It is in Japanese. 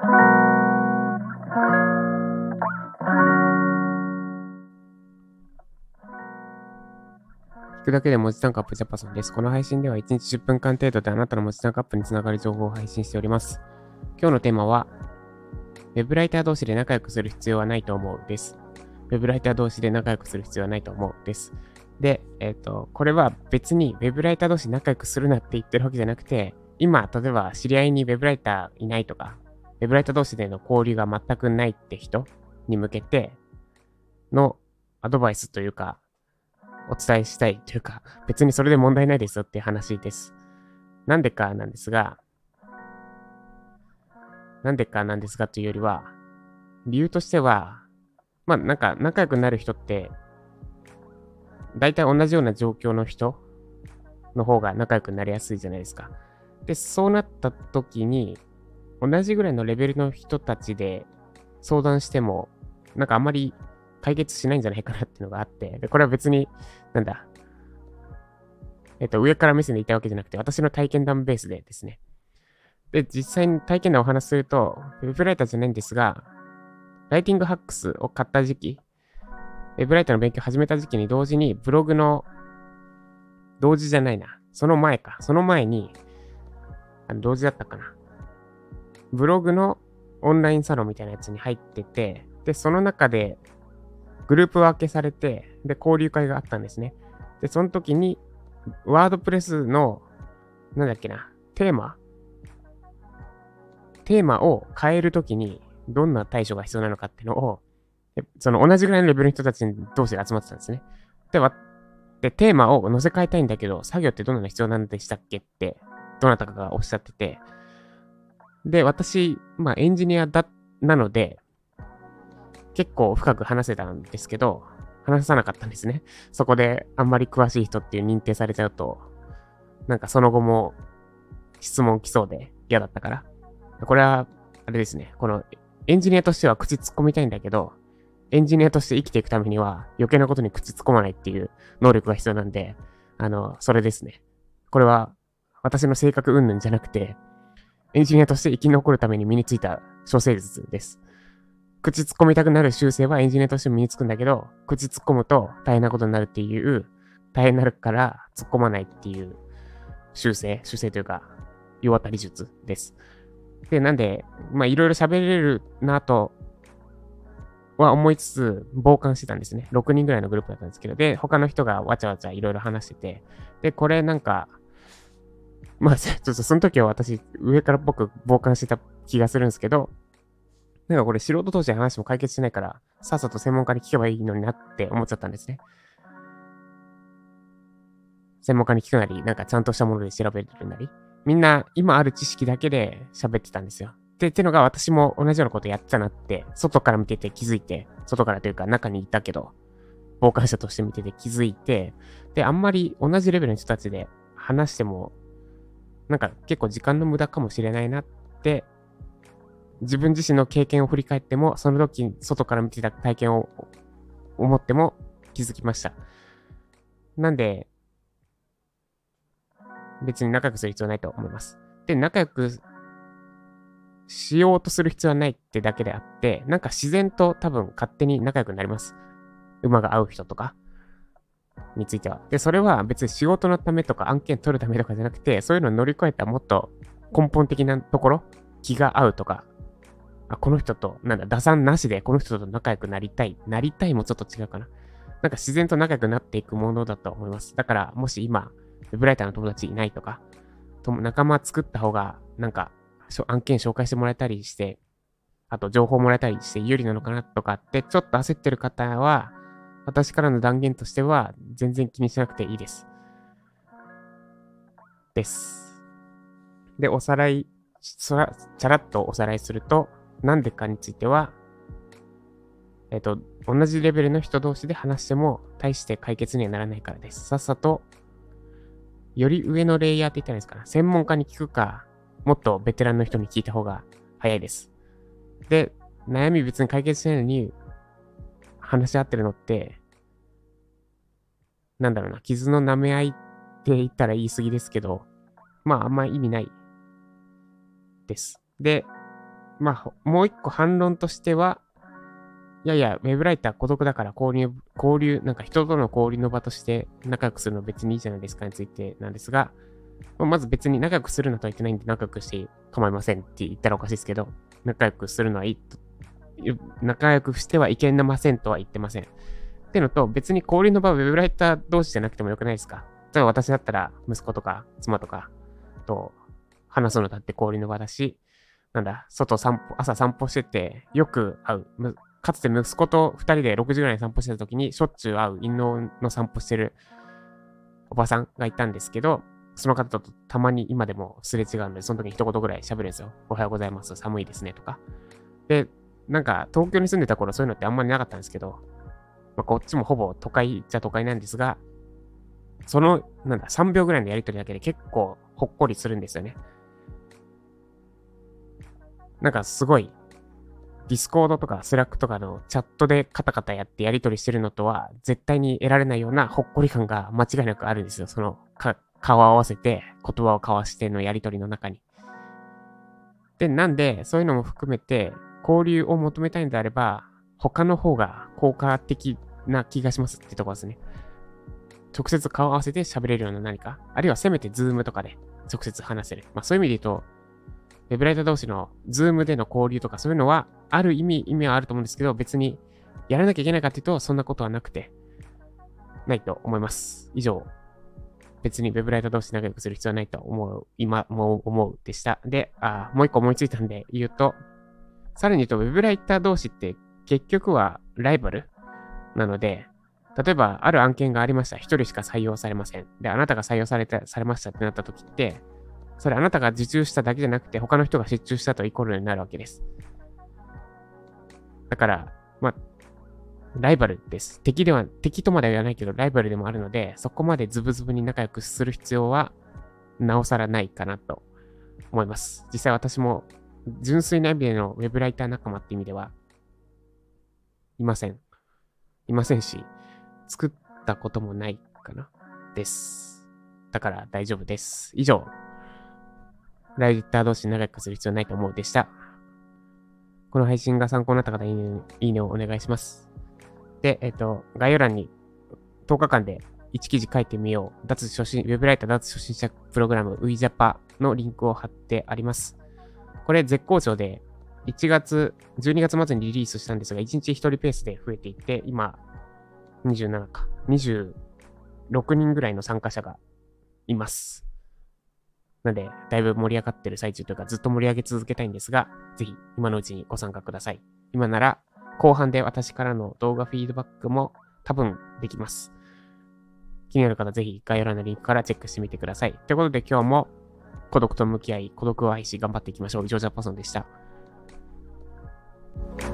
聞くだけで文字単価アップジャパソンです。この配信では1日10分間程度であなたの文字単価アップにつながる情報を配信しております。今日のテーマは、ウェブライター同士で仲良くする必要はないと思うです。ウェブライター同士で仲良くする必要はないと思うです。で、えっ、ー、と、これは別にウェブライター同士仲良くするなって言ってるわけじゃなくて、今、例えば知り合いにウェブライターいないとか、ウェブライター同士での交流が全くないって人に向けてのアドバイスというか、お伝えしたいというか、別にそれで問題ないですよっていう話です。なんでかなんですが、なんでかなんですがというよりは、理由としては、まあなんか仲良くなる人って、大体同じような状況の人の方が仲良くなりやすいじゃないですか。で、そうなった時に、同じぐらいのレベルの人たちで相談しても、なんかあんまり解決しないんじゃないかなっていうのがあって、で、これは別に、なんだ、えっと、上から目線で言ったわけじゃなくて、私の体験談ベースでですね。で、実際に体験談をお話しすると、ウェブライターじゃないんですが、ライティングハックスを買った時期、ウェブライターの勉強を始めた時期に同時に、ブログの、同時じゃないな。その前か。その前に、あの同時だったかな。ブログのオンラインサロンみたいなやつに入ってて、で、その中でグループ分けされて、で、交流会があったんですね。で、その時に、ワードプレスの、なんだっけな、テーマ？テーマを変えるときに、どんな対処が必要なのかっていうのを、その同じぐらいのレベルの人たち同士で集まってたんですね。で、わでテーマを載せ替えたいんだけど、作業ってどんなの必要なんでしたっけって、どなたかがおっしゃってて、で、私、まあエンジニアだ、なので、結構深く話せたんですけど、話さなかったんですね。そこであんまり詳しい人っていう認定されちゃうと、なんかその後も質問来そうで嫌だったから。これは、あれですね。このエンジニアとしては口突っ込みたいんだけど、エンジニアとして生きていくためには余計なことに口突っ込まないっていう能力が必要なんで、あの、それですね。これは私の性格云々じゃなくて、エンジニアとして生き残るために身についた処世術です。口突っ込みたくなる習性はエンジニアとして身につくんだけど、口突っ込むと大変なことになるっていう、大変になるから突っ込まないっていう習性、習性というか、世渡り術です。で、なんで、まあいろいろ喋れるなとは思いつつ、傍観してたんですね。6人ぐらいのグループだったんですけど、で、他の人がわちゃわちゃいろいろ話してて、で、これなんか、まあ、ちょっとその時は私、上から僕、傍観してた気がするんですけど、なんかこれ素人同士で話も解決しないから、さっさと専門家に聞けばいいのになって思っちゃったんですね。専門家に聞くなり、なんかちゃんとしたもので調べるなり、みんな今ある知識だけで喋ってたんですよ。で、ってのが私も同じようなことやっちゃなって、外から見てて気づいて、外からというか中にいたけど、傍観者として見てて気づいて、で、あんまり同じレベルの人たちで話しても、なんか結構時間の無駄かもしれないなって自分自身の経験を振り返っても、その時、外から見てた体験を思っても気づきました。なんで、別に仲良くする必要ないと思います。で、仲良くしようとする必要はないってだけであって、なんか自然と多分勝手に仲良くなります。馬が合う人とかについては。で、それは別に仕事のためとか案件取るためとかじゃなくて、そういうのを乗り越えたもっと根本的なところ、気が合うとか、あ、この人と、なんだ、打算なしでこの人と仲良くなりたい。なりたいもちょっと違うかな。なんか自然と仲良くなっていくものだと思います。だから、もし今、ウェブライターの友達いないとか、と仲間作った方が、なんか、案件紹介してもらえたりして、あと情報もらえたりして有利なのかなとかって、ちょっと焦ってる方は、私からの断言としては、全然気にしなくていいです。です。で、おさらい、ちゃらっとおさらいすると、なんでかについては、えっ、と、同じレベルの人同士で話しても、大して解決にはならないからです。さっさと、より上のレイヤーって言ったらいいですかな。専門家に聞くか、もっとベテランの人に聞いた方が早いです。で、悩み別に解決しないのに、話し合ってるのって、なんだろうな、傷の舐め合いって言ったら言い過ぎですけど、まああんま意味ないです。で、まあ、もう一個反論としては、いやいや、ウェブライター孤独だから交流、交流、なんか人との交流の場として仲良くするの別にいいじゃないですかについてなんですが、まず別に仲良くするなとは言ってないんで仲良くして構いませんって言ったらおかしいですけど、仲良くするのはいいと、仲良くしてはいけませんとは言ってません。ってのと、別に交流の場はウェブライター同士じゃなくてもよくないですか？例えば私だったら息子とか妻とかと話すのだって交流の場だし、なんだ、外散歩、朝散歩してて、よく会う、かつて息子と2人で6時ぐらいに散歩してた時に、しょっちゅう会う犬の散歩してるおばさんがいたんですけど、その方とたまに今でもすれ違うので、その時に一言ぐらい喋るんですよ。おはようございます。寒いですね。とか。で、なんか東京に住んでた頃そういうのってあんまりなかったんですけど、まあ、こっちもほぼ都会じゃ都会なんですが、その、なんだ、3秒ぐらいのやりとりだけで結構ほっこりするんですよね。なんかすごい、ディスコードとかスラックとかのチャットでカタカタやってやり取りしてるのとは絶対に得られないようなほっこり感が間違いなくあるんですよ。その顔を合わせて言葉を交わしてのやり取りの中に。で、なんでそういうのも含めて交流を求めたいんであれば他の方が効果的な気がしますってとこですね。直接顔合わせて喋れるような何か、あるいはせめてズームとかで直接話せる。まあそういう意味で言うと、ウェブライター同士のズームでの交流とかそういうのは、ある意味、意味はあると思うんですけど、別にやらなきゃいけないかっていうと、そんなことはなくて、ないと思います。以上。別にウェブライター同士仲良くする必要はないと思う、今も思うでした。で、あもう一個思いついたんで言うと、さらに言うと、ウェブライター同士って結局はライバルなので、例えば、ある案件がありました。一人しか採用されません。で、あなたが採用された、されましたってなった時って、それあなたが受注しただけじゃなくて、他の人が失注したとイコールになるわけです。だから、まあ、ライバルです。敵では、敵とまでは言わないけど、ライバルでもあるので、そこまでズブズブに仲良くする必要は、なおさらないかなと思います。実際私も、純粋な意味でのウェブライター仲間って意味では、いません。いませんし、作ったこともないかな。です。だから大丈夫です。以上、ライジッター同士長くする必要ないと思うでした。この配信が参考になった方、いいねいいねをお願いします。で、えっ、と、概要欄に10日間で1記事書いてみよう。脱初心、ウェブライター脱初心者プログラム WeJapa のリンクを貼ってあります。これ絶好調で、1月、12月末にリリースしたんですが、1日1人ペースで増えていって、今、27か、26人ぐらいの参加者がいます。なんで、だいぶ盛り上がってる最中というか、ずっと盛り上げ続けたいんですが、ぜひ今のうちにご参加ください。今なら、後半で私からの動画フィードバックも多分できます。気になる方、ぜひ概要欄のリンクからチェックしてみてください。ということで今日も孤独と向き合い、孤独を愛し頑張っていきましょう。以上、ジャパソンでした。Bye.